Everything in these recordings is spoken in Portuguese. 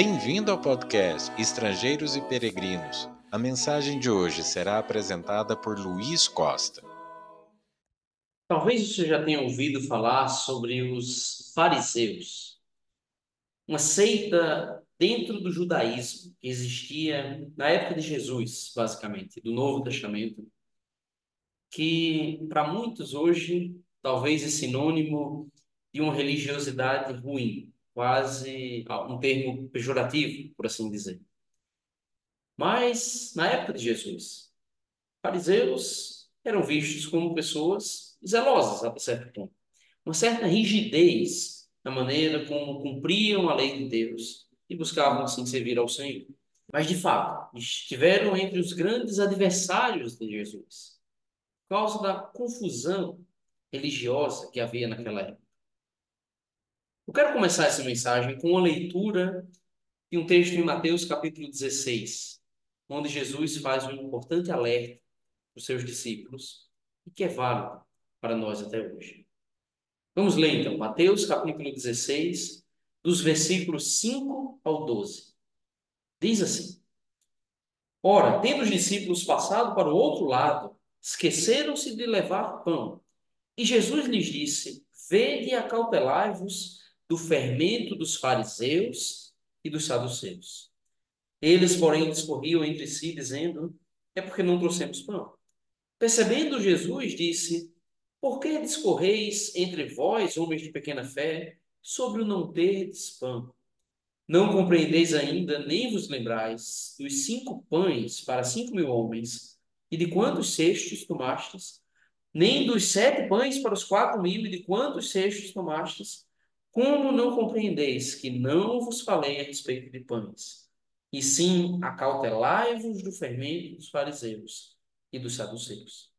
Bem-vindo ao podcast Estrangeiros e Peregrinos. A mensagem de hoje será apresentada por Luiz Costa. Talvez você já tenha ouvido falar sobre os fariseus, uma seita dentro do judaísmo que existia na época de Jesus, basicamente, do Novo Testamento, que para muitos hoje talvez é sinônimo de uma religiosidade ruim, quase um termo pejorativo, por assim dizer. Mas, na época de Jesus, fariseus eram vistos como pessoas zelosas, a certo ponto. Uma certa rigidez na maneira como cumpriam a lei de Deus e buscavam, assim, servir ao Senhor. Mas, de fato, estiveram entre os grandes adversários de Jesus, por causa da confusão religiosa que havia naquela época. Eu quero começar essa mensagem com uma leitura de um texto em Mateus capítulo 16, onde Jesus faz um importante alerta para os seus discípulos e que é válido para nós até hoje. Vamos ler então, Mateus capítulo 16, dos versículos 5 ao 12. Diz assim: Ora, tendo os discípulos passado para o outro lado, esqueceram-se de levar pão. E Jesus lhes disse: Vede e acautelai-vos do fermento dos fariseus e dos saduceus. Eles, porém, discorriam entre si, dizendo: É porque não trouxemos pão. Percebendo Jesus, disse: Por que discorreis entre vós, homens de pequena fé, sobre o não terdes pão? Não compreendeis ainda, nem vos lembrais dos cinco pães para cinco mil homens, e de quantos cestos tomastes? Nem dos sete pães para os quatro mil, e de quantos cestos tomastes? Como não compreendeis que não vos falei a respeito de pães, e sim acautelai-vos do fermento dos fariseus e dos saduceus?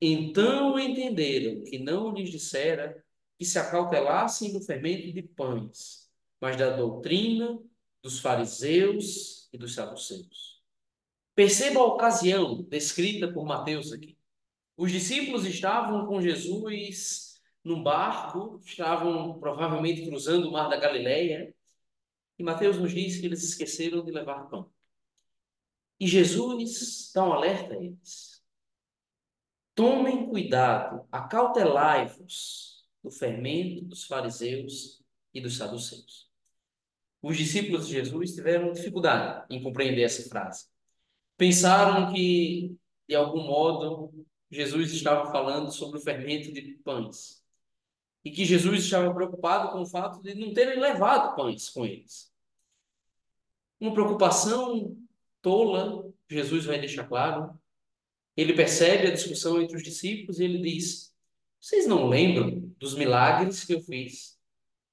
Então entenderam que não lhes dissera que se acautelassem do fermento de pães, mas da doutrina dos fariseus e dos saduceus. Perceba a ocasião descrita por Mateus aqui. Os discípulos estavam com Jesus num barco, estavam provavelmente cruzando o mar da Galileia, e Mateus nos diz que eles esqueceram de levar pão. E Jesus dá um alerta a eles. Tomem cuidado, acautelai-vos do fermento dos fariseus e dos saduceus. Os discípulos de Jesus tiveram dificuldade em compreender essa frase. Pensaram que, de algum modo, Jesus estava falando sobre o fermento de pães e que Jesus estava preocupado com o fato de não terem levado pães com eles. Uma preocupação tola, Jesus vai deixar claro. Ele percebe a discussão entre os discípulos e ele diz: Vocês não lembram dos milagres que eu fiz?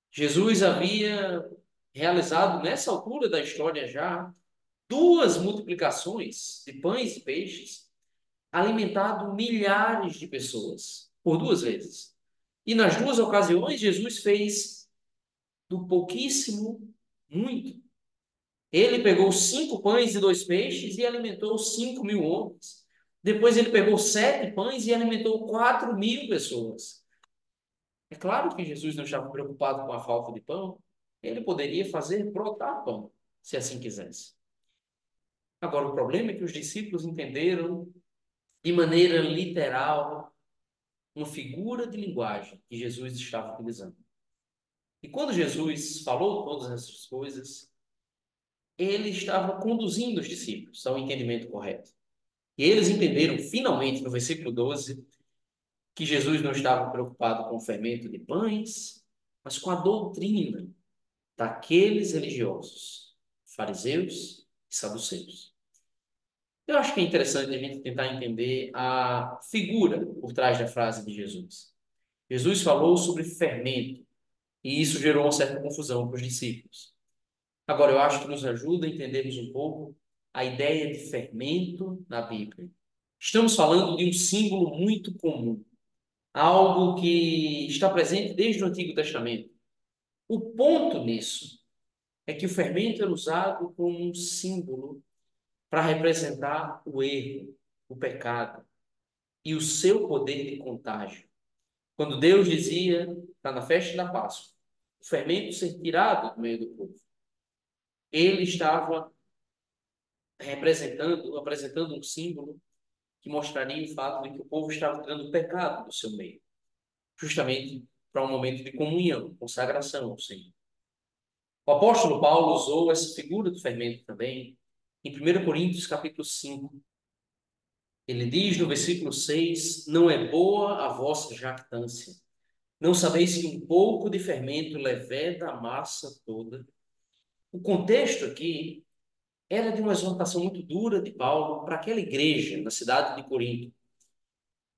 Jesus havia realizado nessa altura da história já duas multiplicações de pães e peixes, alimentado milhares de pessoas por duas vezes. E nas duas ocasiões, Jesus fez do pouquíssimo muito. Ele pegou cinco pães e dois peixes e alimentou cinco mil homens. Depois ele pegou sete pães e alimentou quatro mil pessoas. É claro que Jesus não estava preocupado com a falta de pão. Ele poderia fazer brotar pão, se assim quisesse. Agora, o problema é que os discípulos entenderam de maneira literal uma figura de linguagem que Jesus estava utilizando. E quando Jesus falou todas essas coisas, ele estava conduzindo os discípulos ao entendimento correto. E eles entenderam finalmente no versículo 12 que Jesus não estava preocupado com o fermento de pães, mas com a doutrina daqueles religiosos, fariseus e saduceus. Eu acho que é interessante a gente tentar entender a figura por trás da frase de Jesus. Jesus falou sobre fermento, e isso gerou uma certa confusão para os discípulos. Agora, eu acho que nos ajuda a entendermos um pouco a ideia de fermento na Bíblia. Estamos falando de um símbolo muito comum, algo que está presente desde o Antigo Testamento. O ponto nisso é que o fermento era usado como um símbolo para representar o erro, o pecado e o seu poder de contágio. Quando Deus dizia, está na festa da Páscoa, o fermento ser tirado do meio do povo. ele estava representando, apresentando um símbolo que mostraria o fato de que o povo estava tirando o pecado do seu meio, justamente para um momento de comunhão, consagração ao Senhor. O apóstolo Paulo usou essa figura do fermento também em 1 Coríntios capítulo 5. Ele diz no versículo 6: Não é boa a vossa jactância. Não sabeis que um pouco de fermento leveda a massa toda? O contexto aqui era de uma exortação muito dura de Paulo para aquela igreja na cidade de Corinto,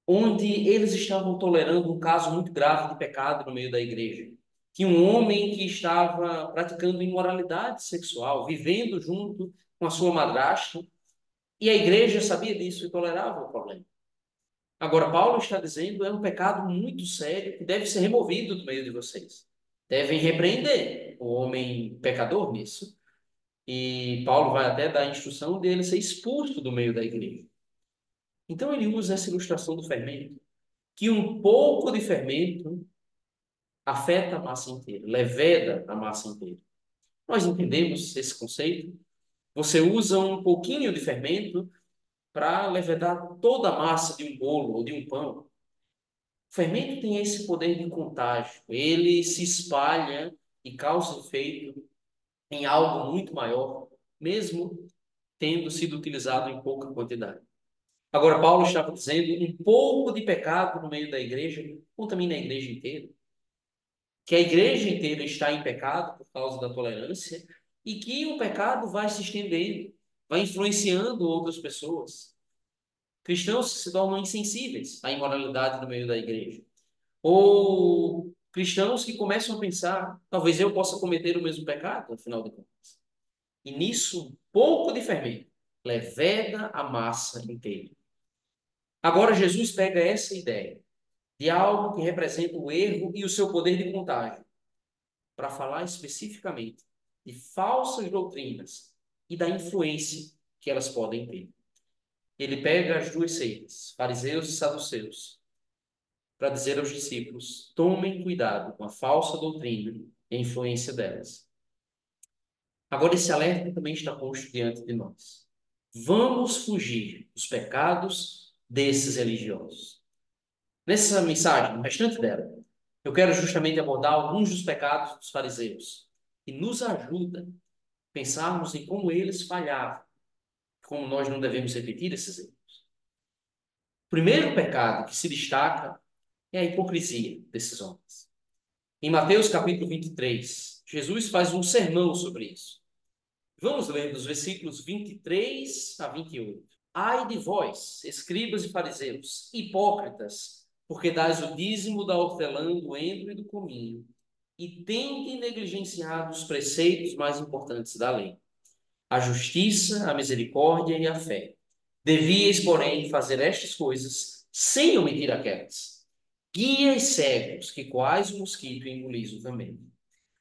onde eles estavam tolerando um caso muito grave de pecado no meio da igreja. Tinha um homem que estava praticando imoralidade sexual, vivendo junto com a sua madrasta, e a igreja sabia disso e tolerava o problema. Agora, Paulo está dizendo é um pecado muito sério que deve ser removido do meio de vocês. Devem repreender o homem pecador nisso e Paulo vai até dar a instrução dele ser expulso do meio da igreja. Então ele usa essa ilustração do fermento, que um pouco de fermento afeta a massa inteira, leveda a massa inteira. Nós entendemos esse conceito. Você usa um pouquinho de fermento para levedar toda a massa de um bolo ou de um pão. O fermento tem esse poder de contágio. Ele se espalha e causa efeito em algo muito maior, mesmo tendo sido utilizado em pouca quantidade. Agora, Paulo estava dizendo um pouco de pecado no meio da igreja, contamina a igreja inteira. Que a igreja inteira está em pecado por causa da tolerância e que o pecado vai se estendendo, vai influenciando outras pessoas. Cristãos se tornam insensíveis à imoralidade no meio da igreja. Ou cristãos que começam a pensar, talvez eu possa cometer o mesmo pecado, afinal de contas. E nisso, um pouco de fermento leveda a massa inteira. Agora, Jesus pega essa ideia de algo que representa o erro e o seu poder de contágio, para falar especificamente de falsas doutrinas e da influência que elas podem ter. Ele pega as duas seitas, fariseus e saduceus, para dizer aos discípulos: tomem cuidado com a falsa doutrina e a influência delas. Agora, esse alerta também está posto diante de nós. Vamos fugir dos pecados desses religiosos. Nessa mensagem, no restante dela, eu quero justamente abordar alguns dos pecados dos fariseus, que nos ajuda a pensarmos em como eles falhavam, como nós não devemos repetir esses erros. O primeiro pecado que se destaca é a hipocrisia desses homens. Em Mateus capítulo 23, Jesus faz um sermão sobre isso. Vamos ler dos versículos 23 a 28. Ai de vós, escribas e fariseus, hipócritas, porque dais o dízimo da hortelã, do endro e do cominho, e tende negligenciado os preceitos mais importantes da lei, a justiça, a misericórdia e a fé. Devíeis, porém, fazer estas coisas sem omitir aquelas guias cegos, que quais o mosquito engolis também.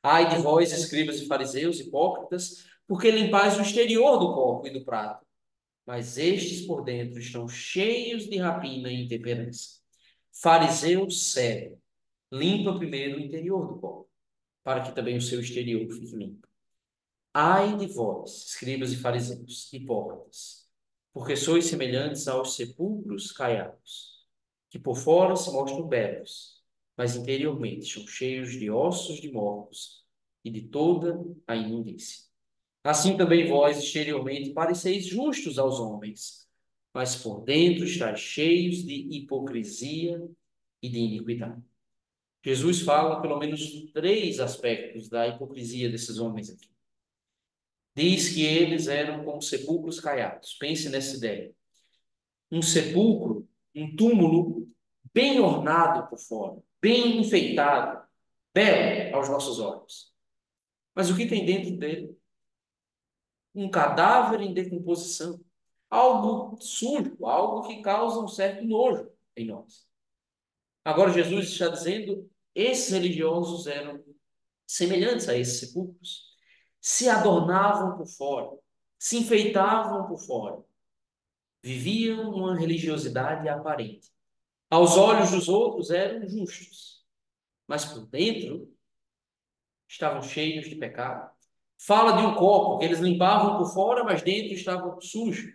Ai de vós, escribas e fariseus, hipócritas, porque limpais o exterior do corpo e do prato, mas estes por dentro estão cheios de rapina e intemperança. Fariseu cego, limpa primeiro o interior do corpo, para que também o seu exterior fique limpo. Ai de vós, escribas e fariseus, hipócritas, porque sois semelhantes aos sepulcros caiados que por fora se mostram belos, mas interiormente estão cheios de ossos de mortos e de toda a imundícia. Assim também vós exteriormente pareceis justos aos homens, mas por dentro estáis cheios de hipocrisia e de iniquidade. Jesus fala pelo menos três aspectos da hipocrisia desses homens aqui. Diz que eles eram como sepulcros caiados. Pense nessa ideia. Um sepulcro um túmulo bem ornado por fora, bem enfeitado, belo aos nossos olhos. Mas o que tem dentro dele? Um cadáver em decomposição, algo sujo, algo que causa um certo nojo em nós. Agora Jesus está dizendo, esses religiosos eram semelhantes a esses sepulcros, se adornavam por fora, se enfeitavam por fora, Viviam uma religiosidade aparente. Aos olhos dos outros eram justos, mas por dentro estavam cheios de pecado, Fala de um copo que eles limpavam por fora, mas dentro estava sujo.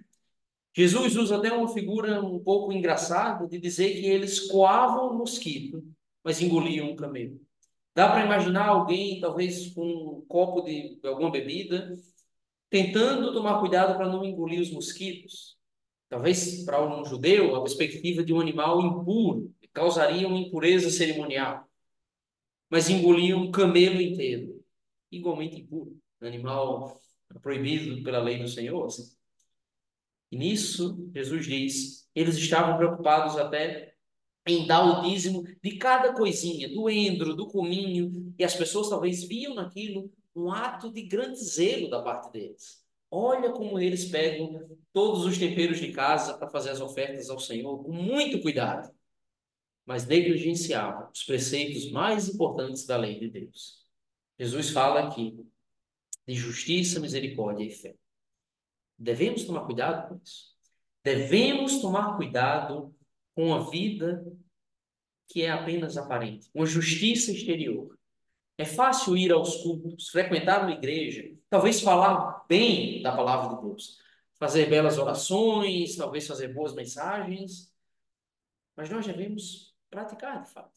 Jesus usa até uma figura um pouco engraçada de dizer que eles coavam o mosquito, mas engoliam um camelo. Dá para imaginar alguém, talvez com um copo de alguma bebida, tentando tomar cuidado para não engolir os mosquitos. Talvez para um judeu, a perspectiva de um animal impuro, causaria uma impureza cerimonial. Mas engoliam um camelo inteiro, igualmente impuro, animal proibido pela lei do Senhor. Assim. E nisso, Jesus diz, eles estavam preocupados até em dar o dízimo de cada coisinha, do endro, do cominho, e as pessoas talvez viam naquilo um ato de grande zelo da parte deles. Olha como eles pegam todos os temperos de casa para fazer as ofertas ao Senhor com muito cuidado, mas negligenciavam os preceitos mais importantes da lei de Deus. Jesus fala aqui de justiça, misericórdia e fé. Devemos tomar cuidado com isso. Devemos tomar cuidado com a vida que é apenas aparente, uma justiça exterior. É fácil ir aos cultos, frequentar uma igreja, talvez falar bem da palavra de Deus, fazer belas orações, talvez fazer boas mensagens, mas nós devemos praticar de fato.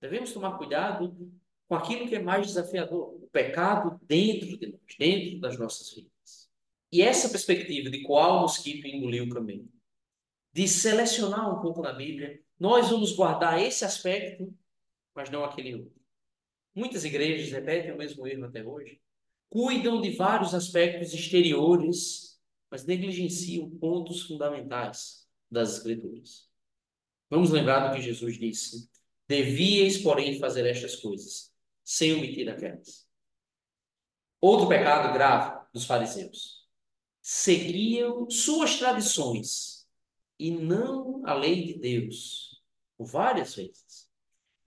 Devemos tomar cuidado com aquilo que é mais desafiador, o pecado dentro de nós, dentro das nossas vidas. E essa perspectiva de qual mosquito engoliu o de selecionar um pouco na Bíblia, nós vamos guardar esse aspecto, mas não aquele outro. Muitas igrejas repetem o mesmo erro até hoje. Cuidam de vários aspectos exteriores, mas negligenciam pontos fundamentais das Escrituras. Vamos lembrar do que Jesus disse: Devíeis, porém, fazer estas coisas, sem omitir aquelas. Outro pecado grave dos fariseus seguiam suas tradições e não a lei de Deus, por várias vezes.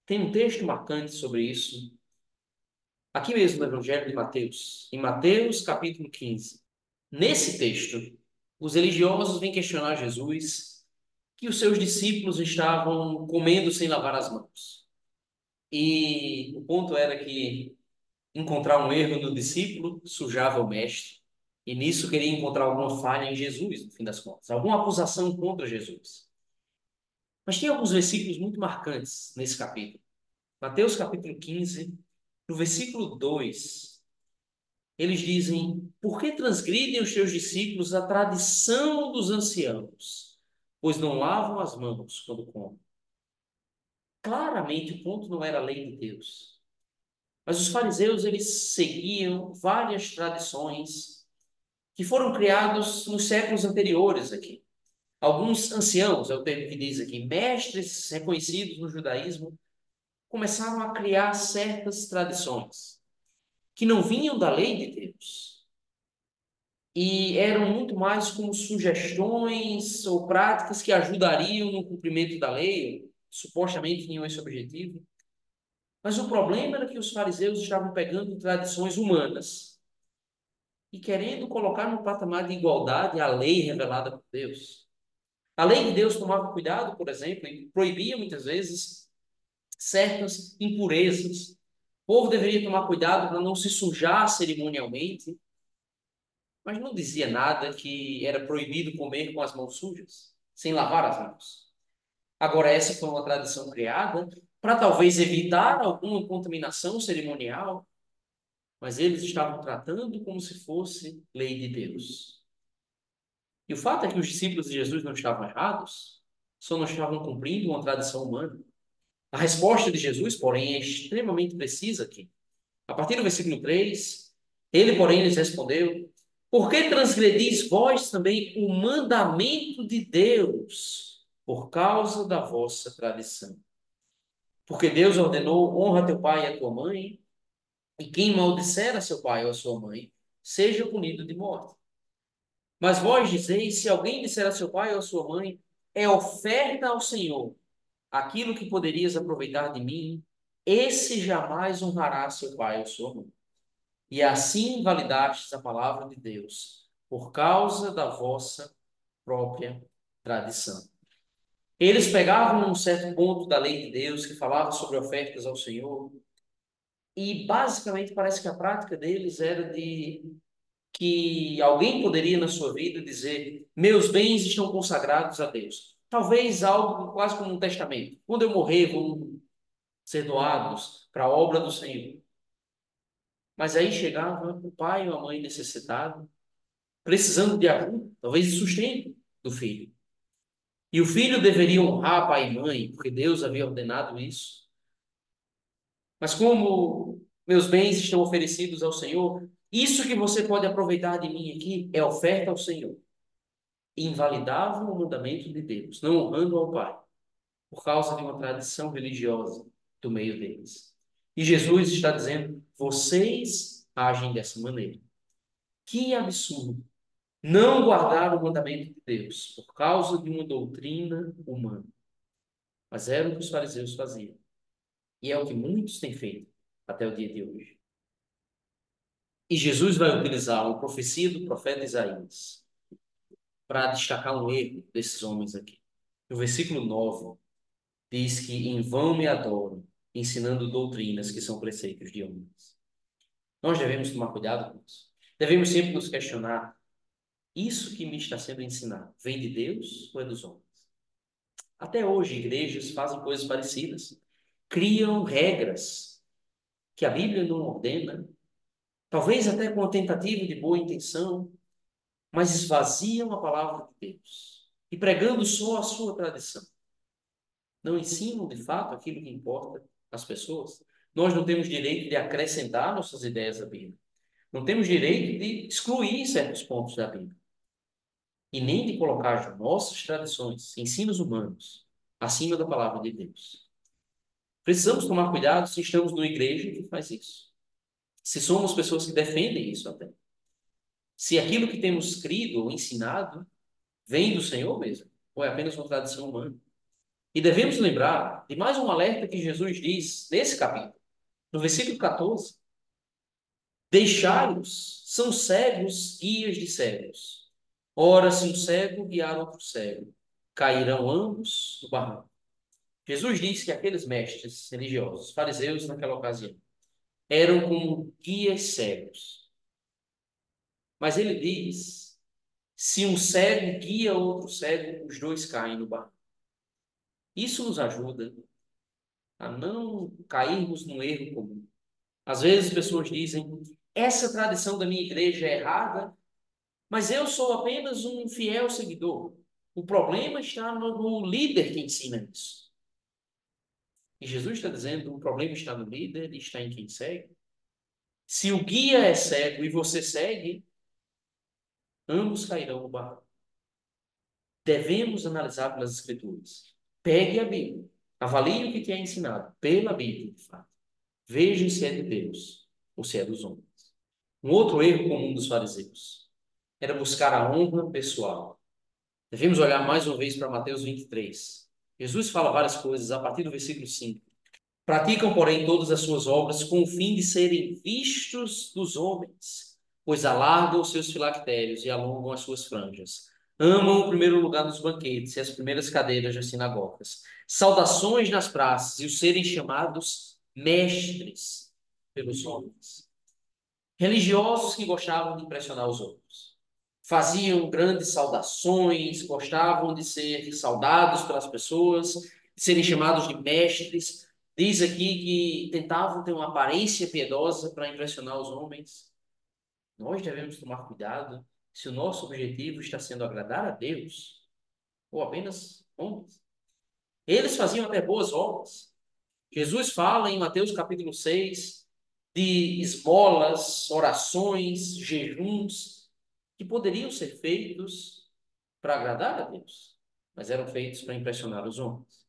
Tem um texto marcante sobre isso, aqui mesmo no Evangelho de Mateus, em Mateus capítulo 15. Nesse texto, os religiosos vêm questionar Jesus que os seus discípulos estavam comendo sem lavar as mãos. E o ponto era que encontrar um erro no discípulo sujava o mestre. E nisso queria encontrar alguma falha em Jesus, no fim das contas, alguma acusação contra Jesus. Mas tem alguns versículos muito marcantes nesse capítulo. Mateus capítulo 15, no versículo 2, eles dizem: Por que transgridem os teus discípulos a tradição dos anciãos, pois não lavam as mãos quando comem? Claramente o ponto não era a lei de Deus. Mas os fariseus, eles seguiam várias tradições que foram criados nos séculos anteriores aqui. Alguns anciãos, é o termo que diz aqui, mestres reconhecidos no judaísmo, começaram a criar certas tradições que não vinham da lei de Deus e eram muito mais como sugestões ou práticas que ajudariam no cumprimento da lei, supostamente tinham esse objetivo. Mas o problema era que os fariseus estavam pegando tradições humanas e querendo colocar no patamar de igualdade a lei revelada por Deus. A lei de Deus tomava cuidado, por exemplo, e proibia muitas vezes certas impurezas. O povo deveria tomar cuidado para não se sujar cerimonialmente, mas não dizia nada que era proibido comer com as mãos sujas, sem lavar as mãos. Agora, essa foi uma tradição criada para talvez evitar alguma contaminação cerimonial, mas eles estavam tratando como se fosse lei de Deus. E o fato é que os discípulos de Jesus não estavam errados, só não estavam cumprindo uma tradição humana. A resposta de Jesus, porém, é extremamente precisa aqui. A partir do versículo 3, ele, porém, lhes respondeu: Por que transgredis vós também o mandamento de Deus por causa da vossa tradição? Porque Deus ordenou: honra teu pai e a tua mãe, e quem maldisser a seu pai ou a sua mãe, seja punido de morte. Mas vós dizeis: se alguém disser a seu pai ou a sua mãe, é oferta ao Senhor aquilo que poderias aproveitar de mim, esse jamais honrará seu pai ou sua mãe. E assim invalidastes a palavra de Deus, por causa da vossa própria tradição. Eles pegavam um certo ponto da lei de Deus que falava sobre ofertas ao Senhor E basicamente parece que a prática deles era de que alguém poderia na sua vida dizer: meus bens estão consagrados a Deus. Talvez algo quase como um testamento. Quando eu morrer, vão ser doados para a obra do Senhor. Mas aí chegava o pai ou a mãe necessitado, precisando de ajuda, talvez de sustento do filho. E o filho deveria honrar pai e mãe, porque Deus havia ordenado isso. Mas como meus bens estão oferecidos ao Senhor, isso que você pode aproveitar de mim aqui é oferta ao Senhor. Invalidava o mandamento de Deus, não honrando ao Pai, por causa de uma tradição religiosa do meio deles. E Jesus está dizendo: vocês agem dessa maneira. Que absurdo! Não guardar o mandamento de Deus por causa de uma doutrina humana. Mas era o que os fariseus faziam. E é o que muitos têm feito até o dia de hoje. E Jesus vai utilizar uma profecia do profeta Isaías para destacar um erro desses homens aqui. No versículo 9, diz que em vão me adoram, ensinando doutrinas que são preceitos de homens. Nós devemos tomar cuidado com isso. Devemos sempre nos questionar: isso que me está sendo ensinado vem de Deus ou é dos homens? Até hoje, igrejas fazem coisas parecidas. Criam regras que a Bíblia não ordena, talvez até com a tentativa de boa intenção, mas esvaziam a palavra de Deus e pregando só a sua tradição. Não ensinam de fato aquilo que importa às pessoas. Nós não temos direito de acrescentar nossas ideias à Bíblia. Não temos direito de excluir certos pontos da Bíblia. E nem de colocar as nossas tradições, ensinos humanos, acima da palavra de Deus. Precisamos tomar cuidado se estamos numa igreja que faz isso. Se somos pessoas que defendem isso até. Se aquilo que temos crido ou ensinado vem do Senhor mesmo, ou é apenas uma tradição humana. E devemos lembrar de mais um alerta que Jesus diz nesse capítulo, no versículo 14. Deixai-os, são cegos, guias de cegos. Ora, se um cego guiar outro cego, cairão ambos no barranco. Jesus disse que aqueles mestres religiosos, fariseus naquela ocasião, eram como guias cegos. Mas ele diz: se um cego guia outro cego, os dois caem no barranco. Isso nos ajuda a não cairmos num erro comum. Às vezes as pessoas dizem: essa tradição da minha igreja é errada, mas eu sou apenas um fiel seguidor. O problema está no líder que ensina isso. E Jesus está dizendo: o problema está no líder, está em quem segue. Se o guia é cego e você segue, ambos cairão no barro. Devemos analisar pelas Escrituras. Pegue a Bíblia, avalie o que te é ensinado pela Bíblia, de fato. Veja se é de Deus ou se é dos homens. Um outro erro comum dos fariseus era buscar a honra pessoal. Devemos olhar mais uma vez para Mateus 23. Jesus fala várias coisas a partir do versículo 5. Praticam, porém, todas as suas obras com o fim de serem vistos dos homens, pois alargam os seus filactérios e alongam as suas franjas. Amam o primeiro lugar nos banquetes e as primeiras cadeiras das sinagogas. Saudações nas praças e os serem chamados mestres pelos homens. Religiosos que gostavam de impressionar os outros faziam grandes saudações, gostavam de ser saudados pelas pessoas, de serem chamados de mestres. Diz aqui que tentavam ter uma aparência piedosa para impressionar os homens. Nós devemos tomar cuidado se o nosso objetivo está sendo agradar a Deus ou apenas homens. Eles faziam até boas obras. Jesus fala em Mateus capítulo 6 de esmolas, orações, jejuns, que poderiam ser feitos para agradar a Deus, mas eram feitos para impressionar os homens.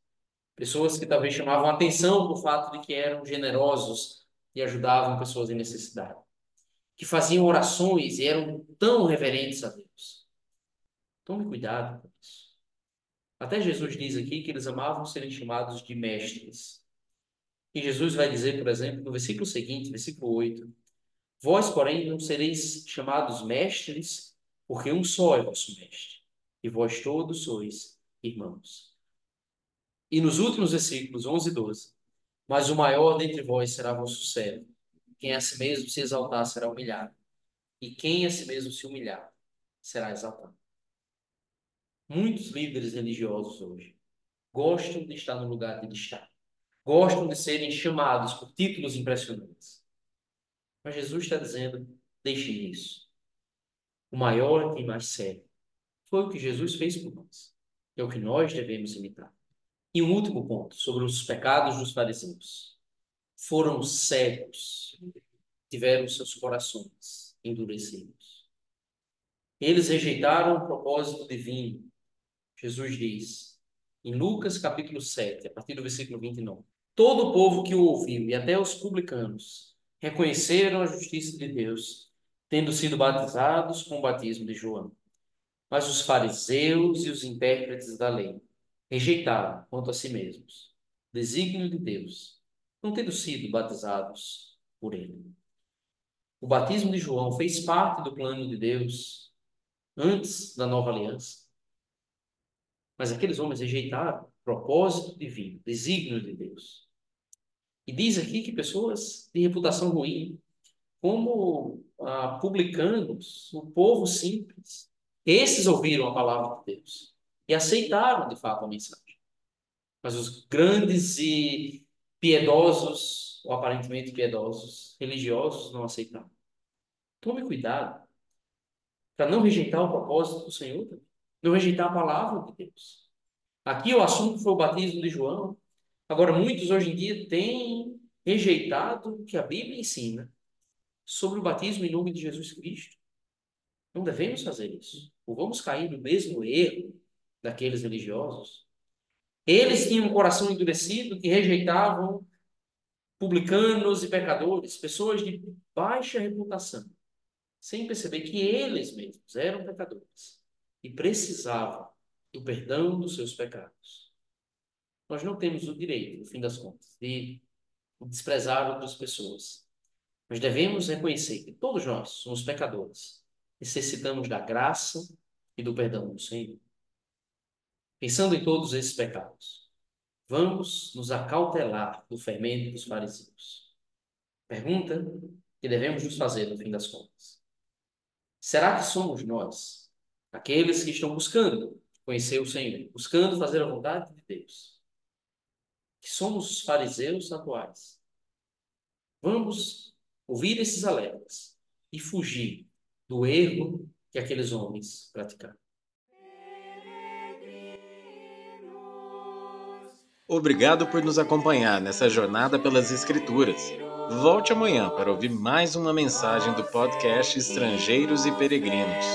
Pessoas que talvez chamavam atenção por fato de que eram generosos e ajudavam pessoas em necessidade. Que faziam orações e eram tão reverentes a Deus. Tome cuidado com isso. Até Jesus diz aqui que eles amavam serem chamados de mestres. E Jesus vai dizer, por exemplo, no versículo seguinte, versículo 8, Vós, porém, não sereis chamados mestres, porque um só é vosso mestre, e vós todos sois irmãos. E nos últimos versículos 11 e 12, mas o maior dentre vós será vosso servo, quem a si mesmo se exaltar será humilhado, e quem a si mesmo se humilhar será exaltado. Muitos líderes religiosos hoje gostam de estar no lugar de destaque, gostam de serem chamados por títulos impressionantes. Mas Jesus está dizendo: deixe isso. O maior e mais sério foi o que Jesus fez por nós. É o que nós devemos imitar. E um último ponto sobre os pecados dos fariseus. Foram cegos, tiveram seus corações endurecidos. Eles rejeitaram o propósito divino. Jesus diz, em Lucas capítulo 7, a partir do versículo 29. Todo o povo que o ouviu, e até os publicanos, reconheceram a justiça de Deus, tendo sido batizados com o batismo de João. Mas os fariseus e os intérpretes da lei rejeitaram quanto a si mesmos o desígnio de Deus, não tendo sido batizados por ele. O batismo de João fez parte do plano de Deus antes da nova aliança. Mas aqueles homens rejeitaram o propósito divino, desígnio de Deus. E diz aqui que pessoas de reputação ruim, como ah, publicanos, o povo simples, esses ouviram a palavra de Deus e aceitaram de fato a mensagem. Mas os grandes e piedosos, ou aparentemente piedosos, religiosos, não aceitaram. Tome cuidado para não rejeitar o propósito do Senhor, não rejeitar a palavra de Deus. Aqui o assunto foi o batismo de João. Agora, muitos hoje em dia têm rejeitado o que a Bíblia ensina sobre o batismo em nome de Jesus Cristo. Não devemos fazer isso. Ou vamos cair no mesmo erro daqueles religiosos. Eles tinham um coração endurecido que rejeitavam publicanos e pecadores, pessoas de baixa reputação, sem perceber que eles mesmos eram pecadores e precisavam do perdão dos seus pecados. Nós não temos o direito, no fim das contas, de desprezar outras pessoas. Mas devemos reconhecer que todos nós somos pecadores, necessitamos da graça e do perdão do Senhor. Pensando em todos esses pecados, vamos nos acautelar do fermento dos fariseus. Pergunta que devemos nos fazer no fim das contas. Será que somos nós, aqueles que estão buscando conhecer o Senhor, buscando fazer a vontade de Deus, que somos os fariseus atuais? Vamos ouvir esses alertas e fugir do erro que aqueles homens praticaram. Obrigado por nos acompanhar nessa jornada pelas Escrituras. Volte amanhã para ouvir mais uma mensagem do podcast Estrangeiros e Peregrinos.